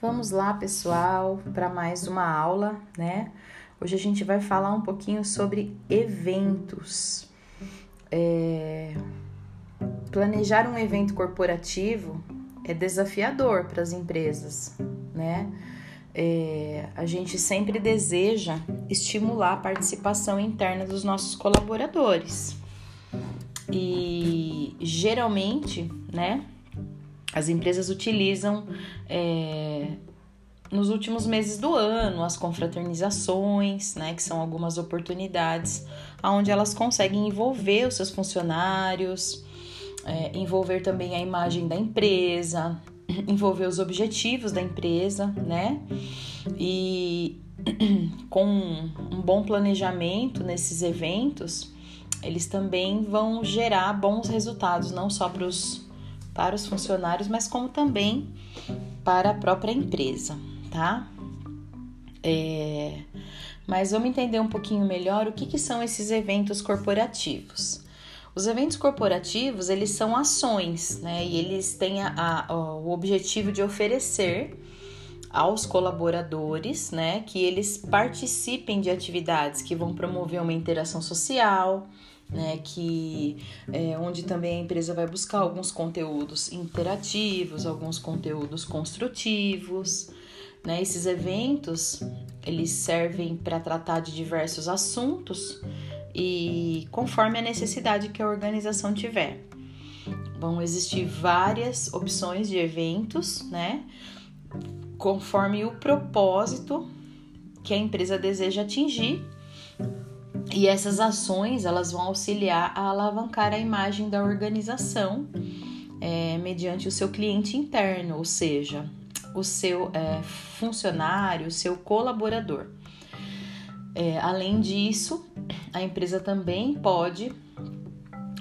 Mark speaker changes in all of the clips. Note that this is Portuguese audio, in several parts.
Speaker 1: Vamos lá, pessoal, para mais uma aula, né? Hoje a gente vai falar um pouquinho sobre eventos. É... Planejar um evento corporativo é desafiador para as empresas, né? É... A gente sempre deseja estimular a participação interna dos nossos colaboradores. E geralmente, né? As empresas utilizam é, nos últimos meses do ano as confraternizações, né, que são algumas oportunidades onde elas conseguem envolver os seus funcionários, é, envolver também a imagem da empresa, envolver os objetivos da empresa, né? E com um bom planejamento nesses eventos, eles também vão gerar bons resultados, não só para os para os funcionários, mas como também para a própria empresa, tá? É, mas vamos entender um pouquinho melhor o que, que são esses eventos corporativos. Os eventos corporativos, eles são ações, né? E eles têm a, a, o objetivo de oferecer aos colaboradores, né, que eles participem de atividades que vão promover uma interação social, né, que é, onde também a empresa vai buscar alguns conteúdos interativos, alguns conteúdos construtivos. Né? Esses eventos eles servem para tratar de diversos assuntos e conforme a necessidade que a organização tiver. Vão existir várias opções de eventos, né? Conforme o propósito que a empresa deseja atingir e essas ações elas vão auxiliar a alavancar a imagem da organização é, mediante o seu cliente interno, ou seja, o seu é, funcionário, o seu colaborador. É, além disso, a empresa também pode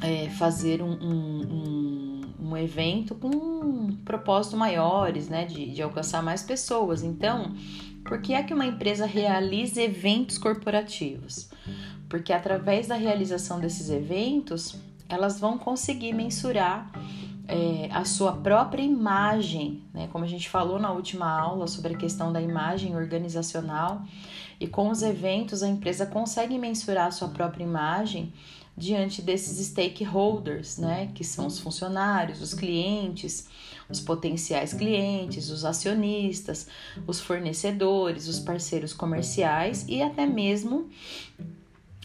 Speaker 1: é, fazer um, um, um, um, evento com um propósito maiores, né, de, de alcançar mais pessoas. Então, por que é que uma empresa realiza eventos corporativos? Porque através da realização desses eventos, elas vão conseguir mensurar é, a sua própria imagem, né? como a gente falou na última aula sobre a questão da imagem organizacional, e com os eventos a empresa consegue mensurar a sua própria imagem diante desses stakeholders, né? que são os funcionários, os clientes, os potenciais clientes, os acionistas, os fornecedores, os parceiros comerciais e até mesmo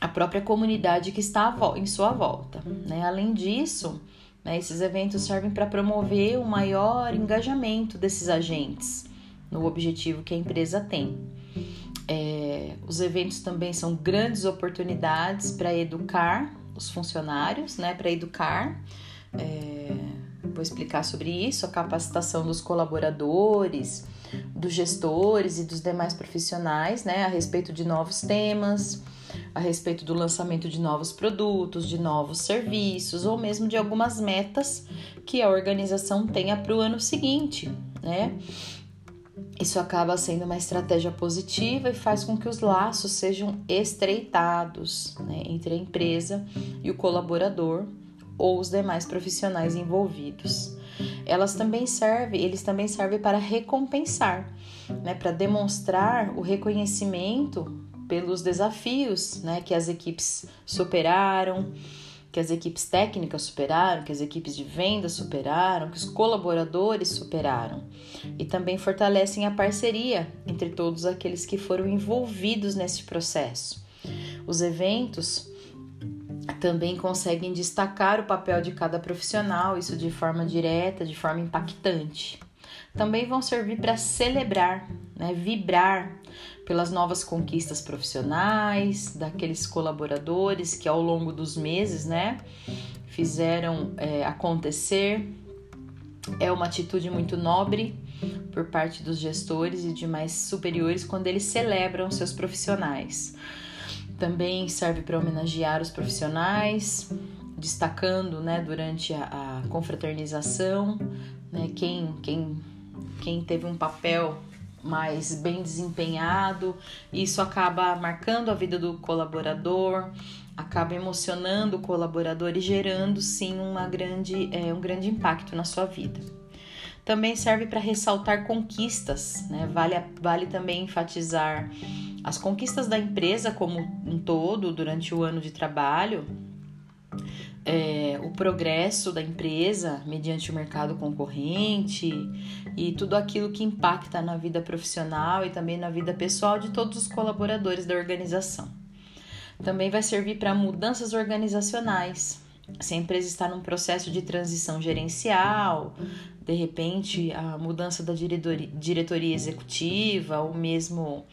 Speaker 1: a própria comunidade que está em sua volta. Né? Além disso, né, esses eventos servem para promover o maior engajamento desses agentes no objetivo que a empresa tem. É, os eventos também são grandes oportunidades para educar os funcionários, né, para educar. É, vou explicar sobre isso, a capacitação dos colaboradores, dos gestores e dos demais profissionais, né, a respeito de novos temas, a respeito do lançamento de novos produtos, de novos serviços ou mesmo de algumas metas que a organização tenha para o ano seguinte, né? Isso acaba sendo uma estratégia positiva e faz com que os laços sejam estreitados né, entre a empresa e o colaborador ou os demais profissionais envolvidos. Elas também servem, eles também servem para recompensar, né, para demonstrar o reconhecimento pelos desafios né, que as equipes superaram, que as equipes técnicas superaram, que as equipes de venda superaram, que os colaboradores superaram. E também fortalecem a parceria entre todos aqueles que foram envolvidos nesse processo. Os eventos também conseguem destacar o papel de cada profissional, isso de forma direta, de forma impactante. Também vão servir para celebrar, né, vibrar pelas novas conquistas profissionais, daqueles colaboradores que ao longo dos meses, né, fizeram é, acontecer. É uma atitude muito nobre por parte dos gestores e demais superiores quando eles celebram seus profissionais. Também serve para homenagear os profissionais, destacando, né, durante a, a confraternização, né, quem, quem, quem teve um papel mais bem desempenhado. Isso acaba marcando a vida do colaborador, acaba emocionando o colaborador e gerando sim uma grande, é, um grande impacto na sua vida. Também serve para ressaltar conquistas, né? Vale, vale também enfatizar as conquistas da empresa como um todo durante o ano de trabalho, é, o progresso da empresa mediante o mercado concorrente e tudo aquilo que impacta na vida profissional e também na vida pessoal de todos os colaboradores da organização. Também vai servir para mudanças organizacionais. Se a empresa está num processo de transição gerencial, de repente a mudança da diretoria, diretoria executiva ou mesmo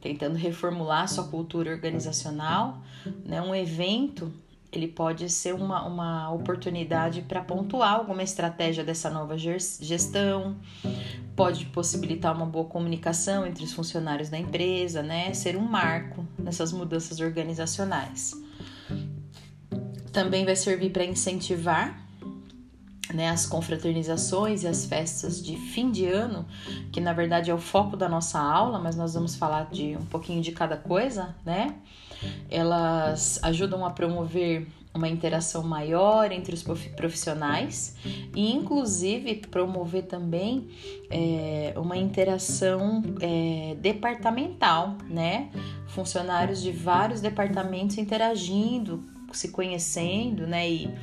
Speaker 1: tentando reformular sua cultura organizacional, né? um evento ele pode ser uma, uma oportunidade para pontuar alguma estratégia dessa nova gestão, pode possibilitar uma boa comunicação entre os funcionários da empresa, né? Ser um marco nessas mudanças organizacionais. Também vai servir para incentivar né, as confraternizações e as festas de fim de ano, que na verdade é o foco da nossa aula, mas nós vamos falar de um pouquinho de cada coisa, né? Elas ajudam a promover uma interação maior entre os profissionais e, inclusive, promover também é, uma interação é, departamental, né? Funcionários de vários departamentos interagindo, se conhecendo, né? E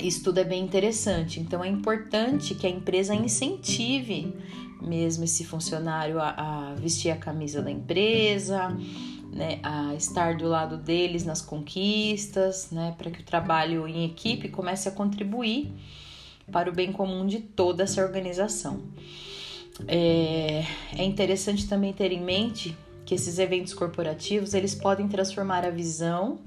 Speaker 1: isso tudo é bem interessante. Então, é importante que a empresa incentive mesmo esse funcionário a, a vestir a camisa da empresa né, a estar do lado deles nas conquistas, né, para que o trabalho em equipe comece a contribuir para o bem comum de toda essa organização. É, é interessante também ter em mente que esses eventos corporativos eles podem transformar a visão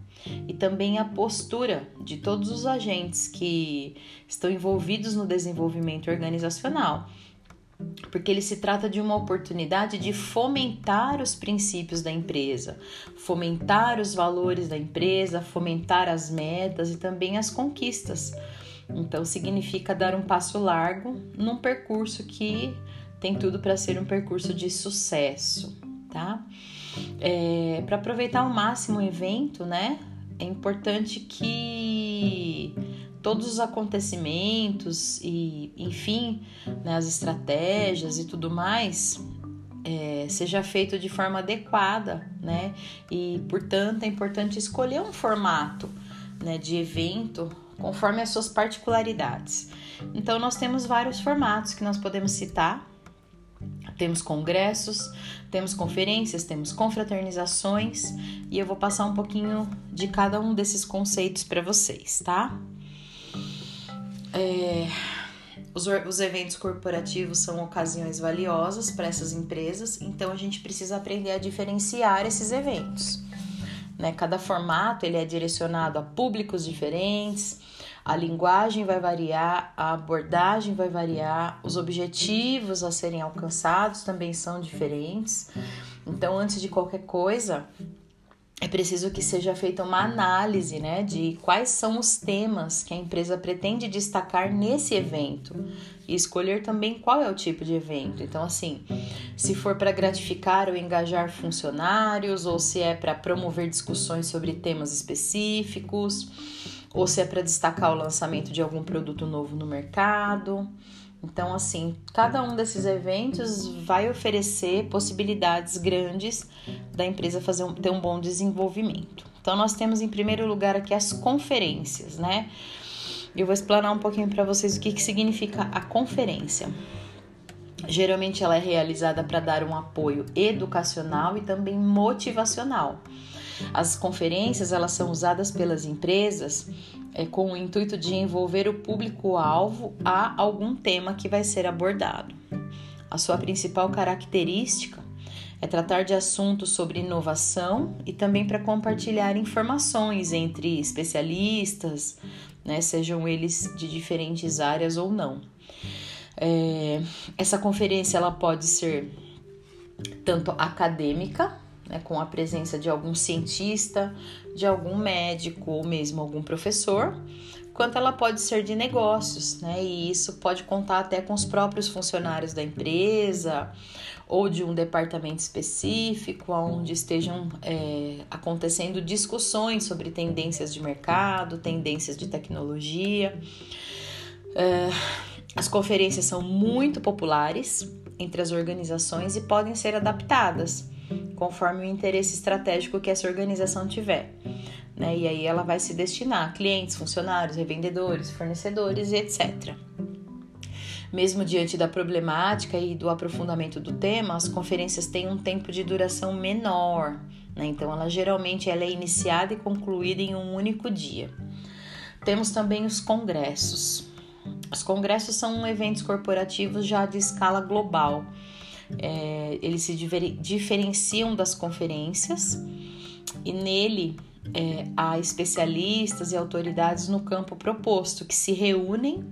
Speaker 1: e também a postura de todos os agentes que estão envolvidos no desenvolvimento organizacional porque ele se trata de uma oportunidade de fomentar os princípios da empresa, fomentar os valores da empresa, fomentar as metas e também as conquistas. Então, significa dar um passo largo num percurso que tem tudo para ser um percurso de sucesso, tá? É, para aproveitar ao máximo o evento, né? É importante que todos os acontecimentos e, enfim, né, as estratégias e tudo mais é, seja feito de forma adequada, né? E, portanto, é importante escolher um formato né, de evento conforme as suas particularidades. Então, nós temos vários formatos que nós podemos citar. Temos congressos, temos conferências, temos confraternizações e eu vou passar um pouquinho de cada um desses conceitos para vocês, tá? É, os, os eventos corporativos são ocasiões valiosas para essas empresas, então a gente precisa aprender a diferenciar esses eventos. Né? Cada formato ele é direcionado a públicos diferentes, a linguagem vai variar, a abordagem vai variar, os objetivos a serem alcançados também são diferentes. Então, antes de qualquer coisa, é preciso que seja feita uma análise né, de quais são os temas que a empresa pretende destacar nesse evento e escolher também qual é o tipo de evento. Então, assim, se for para gratificar ou engajar funcionários, ou se é para promover discussões sobre temas específicos, ou se é para destacar o lançamento de algum produto novo no mercado. Então, assim, cada um desses eventos vai oferecer possibilidades grandes da empresa fazer um, ter um bom desenvolvimento. Então, nós temos em primeiro lugar aqui as conferências, né? Eu vou explanar um pouquinho para vocês o que, que significa a conferência. Geralmente ela é realizada para dar um apoio educacional e também motivacional. As conferências elas são usadas pelas empresas é, com o intuito de envolver o público-alvo a algum tema que vai ser abordado. A sua principal característica é tratar de assuntos sobre inovação e também para compartilhar informações entre especialistas, né, sejam eles de diferentes áreas ou não. É, essa conferência ela pode ser tanto acadêmica, né, com a presença de algum cientista, de algum médico ou mesmo algum professor, quanto ela pode ser de negócios, né? E isso pode contar até com os próprios funcionários da empresa ou de um departamento específico, onde estejam é, acontecendo discussões sobre tendências de mercado, tendências de tecnologia. É, As conferências são muito populares entre as organizações e podem ser adaptadas conforme o interesse estratégico que essa organização tiver. Né? E aí ela vai se destinar a clientes, funcionários, revendedores, fornecedores etc. Mesmo diante da problemática e do aprofundamento do tema, as conferências têm um tempo de duração menor, né? então ela geralmente ela é iniciada e concluída em um único dia. Temos também os congressos. Os congressos são eventos corporativos já de escala global. É, eles se diferenciam das conferências e nele é, há especialistas e autoridades no campo proposto que se reúnem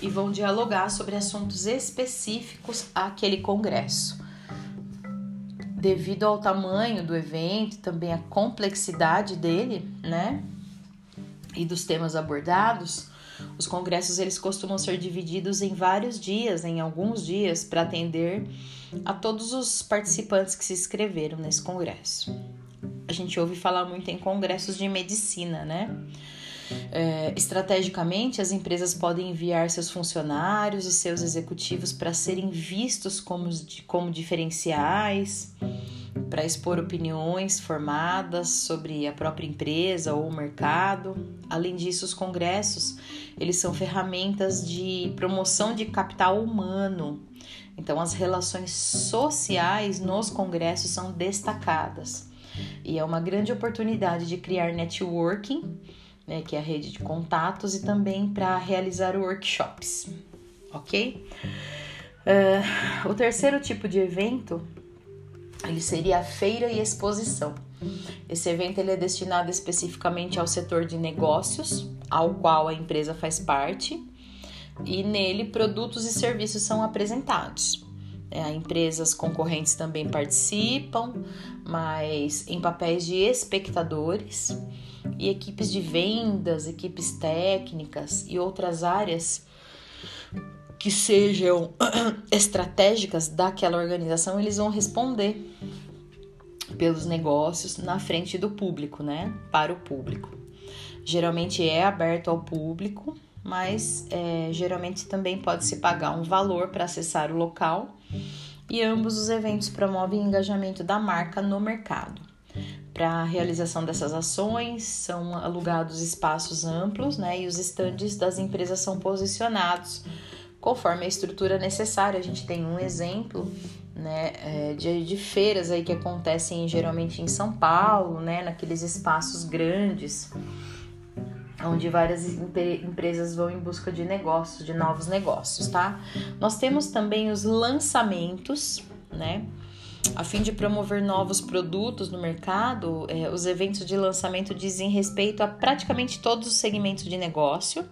Speaker 1: e vão dialogar sobre assuntos específicos àquele congresso. Devido ao tamanho do evento, também a complexidade dele, né, e dos temas abordados, os congressos eles costumam ser divididos em vários dias, em alguns dias, para atender a todos os participantes que se inscreveram nesse congresso. A gente ouve falar muito em congressos de medicina, né? É, estrategicamente, as empresas podem enviar seus funcionários e seus executivos para serem vistos como, como diferenciais, para expor opiniões formadas sobre a própria empresa ou o mercado. Além disso, os congressos eles são ferramentas de promoção de capital humano. Então, as relações sociais nos congressos são destacadas e é uma grande oportunidade de criar networking né, que é a rede de contatos, e também para realizar workshops, ok? Uh, o terceiro tipo de evento ele seria a feira e exposição. Esse evento ele é destinado especificamente ao setor de negócios, ao qual a empresa faz parte, e nele produtos e serviços são apresentados. É, empresas concorrentes também participam, mas em papéis de espectadores e equipes de vendas, equipes técnicas e outras áreas que sejam estratégicas daquela organização, eles vão responder pelos negócios na frente do público, né? Para o público. Geralmente é aberto ao público, mas é, geralmente também pode se pagar um valor para acessar o local. E ambos os eventos promovem engajamento da marca no mercado. Para a realização dessas ações, são alugados espaços amplos né, e os estandes das empresas são posicionados conforme a estrutura necessária. A gente tem um exemplo né, é, de, de feiras aí que acontecem geralmente em São Paulo, né, naqueles espaços grandes, onde várias empresas vão em busca de negócios, de novos negócios, tá? Nós temos também os lançamentos, né? A fim de promover novos produtos no mercado, é, os eventos de lançamento dizem respeito a praticamente todos os segmentos de negócio.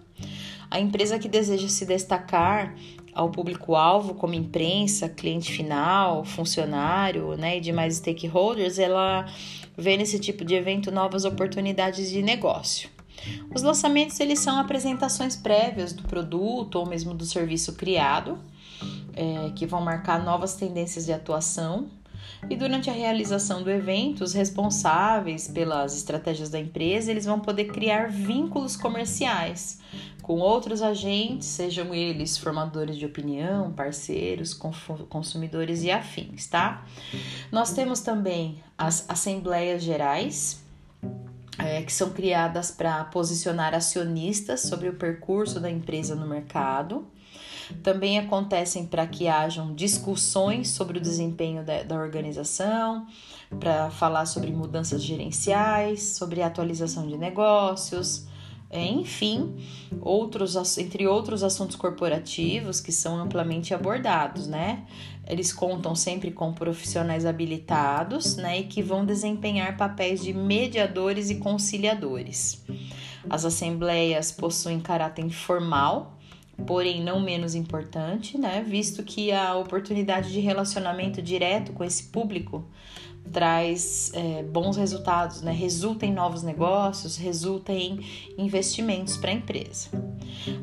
Speaker 1: A empresa que deseja se destacar ao público-alvo, como imprensa, cliente final, funcionário né, e demais stakeholders, ela vê nesse tipo de evento novas oportunidades de negócio. Os lançamentos eles são apresentações prévias do produto ou mesmo do serviço criado, é, que vão marcar novas tendências de atuação e durante a realização do evento, os responsáveis pelas estratégias da empresa, eles vão poder criar vínculos comerciais com outros agentes, sejam eles formadores de opinião, parceiros, consumidores e afins, tá? Nós temos também as assembleias gerais, é, que são criadas para posicionar acionistas sobre o percurso da empresa no mercado também acontecem para que hajam discussões sobre o desempenho da, da organização, para falar sobre mudanças gerenciais, sobre atualização de negócios, é, enfim, outros, entre outros assuntos corporativos que são amplamente abordados, né? Eles contam sempre com profissionais habilitados, né, e que vão desempenhar papéis de mediadores e conciliadores. As assembleias possuem caráter formal porém não menos importante, né? Visto que a oportunidade de relacionamento direto com esse público traz é, bons resultados, né? Resulta em novos negócios, resulta em investimentos para a empresa.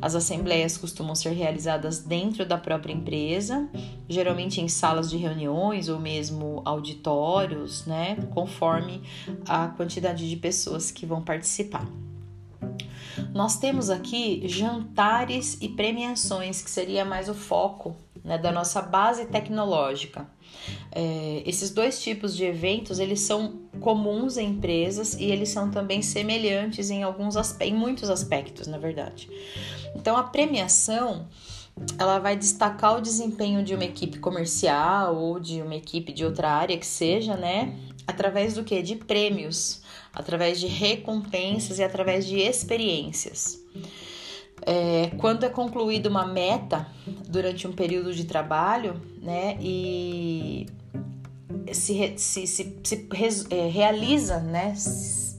Speaker 1: As assembleias costumam ser realizadas dentro da própria empresa, geralmente em salas de reuniões ou mesmo auditórios, né? Conforme a quantidade de pessoas que vão participar. Nós temos aqui jantares e premiações, que seria mais o foco né, da nossa base tecnológica. É, esses dois tipos de eventos eles são comuns em empresas e eles são também semelhantes em alguns em muitos aspectos, na verdade. Então a premiação ela vai destacar o desempenho de uma equipe comercial ou de uma equipe de outra área que seja, né? Através do que? De prêmios, através de recompensas e através de experiências. É, quando é concluída uma meta durante um período de trabalho, né, e se, se, se, se é, realiza, né,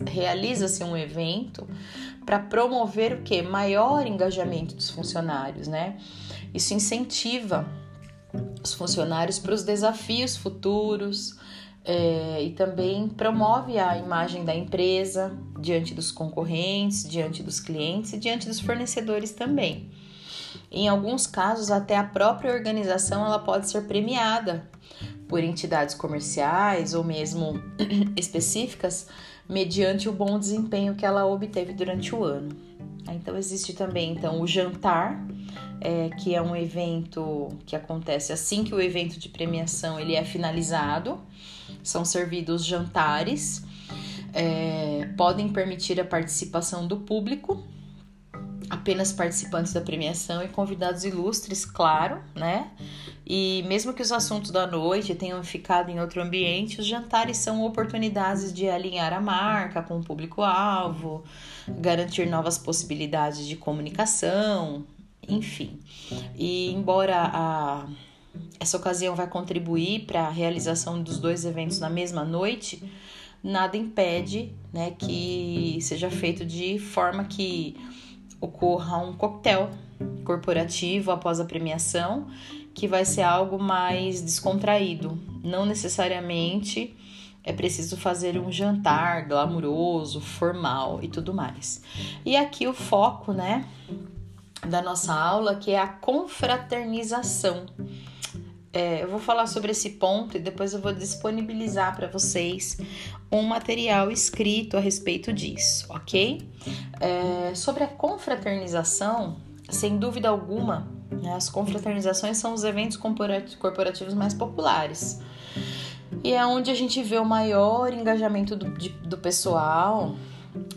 Speaker 1: realiza-se um evento para promover o que? Maior engajamento dos funcionários, né? Isso incentiva os funcionários para os desafios futuros, é, e também promove a imagem da empresa diante dos concorrentes, diante dos clientes e diante dos fornecedores também. Em alguns casos, até a própria organização ela pode ser premiada por entidades comerciais ou mesmo específicas mediante o bom desempenho que ela obteve durante o ano. Então existe também então o jantar, é, que é um evento que acontece assim que o evento de premiação ele é finalizado são servidos jantares, é, podem permitir a participação do público, apenas participantes da premiação e convidados ilustres, claro, né? E mesmo que os assuntos da noite tenham ficado em outro ambiente, os jantares são oportunidades de alinhar a marca com o público-alvo, garantir novas possibilidades de comunicação, enfim. E embora a essa ocasião vai contribuir para a realização dos dois eventos na mesma noite, nada impede né, que seja feito de forma que ocorra um coquetel corporativo após a premiação, que vai ser algo mais descontraído. Não necessariamente é preciso fazer um jantar glamuroso, formal e tudo mais. E aqui o foco, né, da nossa aula, que é a confraternização. É, eu vou falar sobre esse ponto e depois eu vou disponibilizar para vocês um material escrito a respeito disso, ok? É, sobre a confraternização, sem dúvida alguma, né, as confraternizações são os eventos corporativos mais populares. E é onde a gente vê o maior engajamento do, de, do pessoal,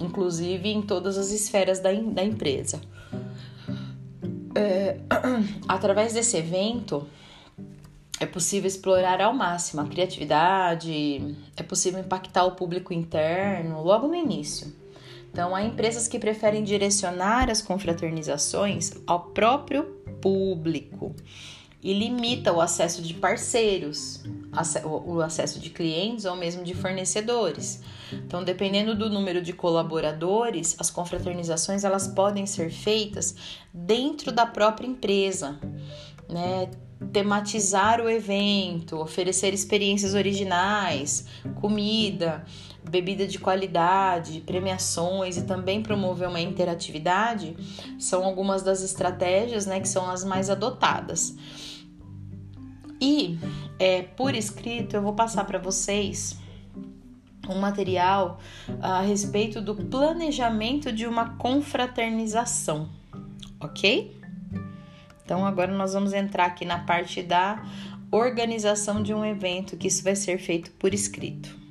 Speaker 1: inclusive em todas as esferas da, da empresa. É, através desse evento, é possível explorar ao máximo a criatividade, é possível impactar o público interno logo no início. Então, há empresas que preferem direcionar as confraternizações ao próprio público e limita o acesso de parceiros, o acesso de clientes ou mesmo de fornecedores. Então, dependendo do número de colaboradores, as confraternizações elas podem ser feitas dentro da própria empresa, né? Tematizar o evento, oferecer experiências originais, comida, bebida de qualidade, premiações e também promover uma interatividade são algumas das estratégias né, que são as mais adotadas. E é, por escrito eu vou passar para vocês um material a respeito do planejamento de uma confraternização, ok? Então agora nós vamos entrar aqui na parte da organização de um evento, que isso vai ser feito por escrito.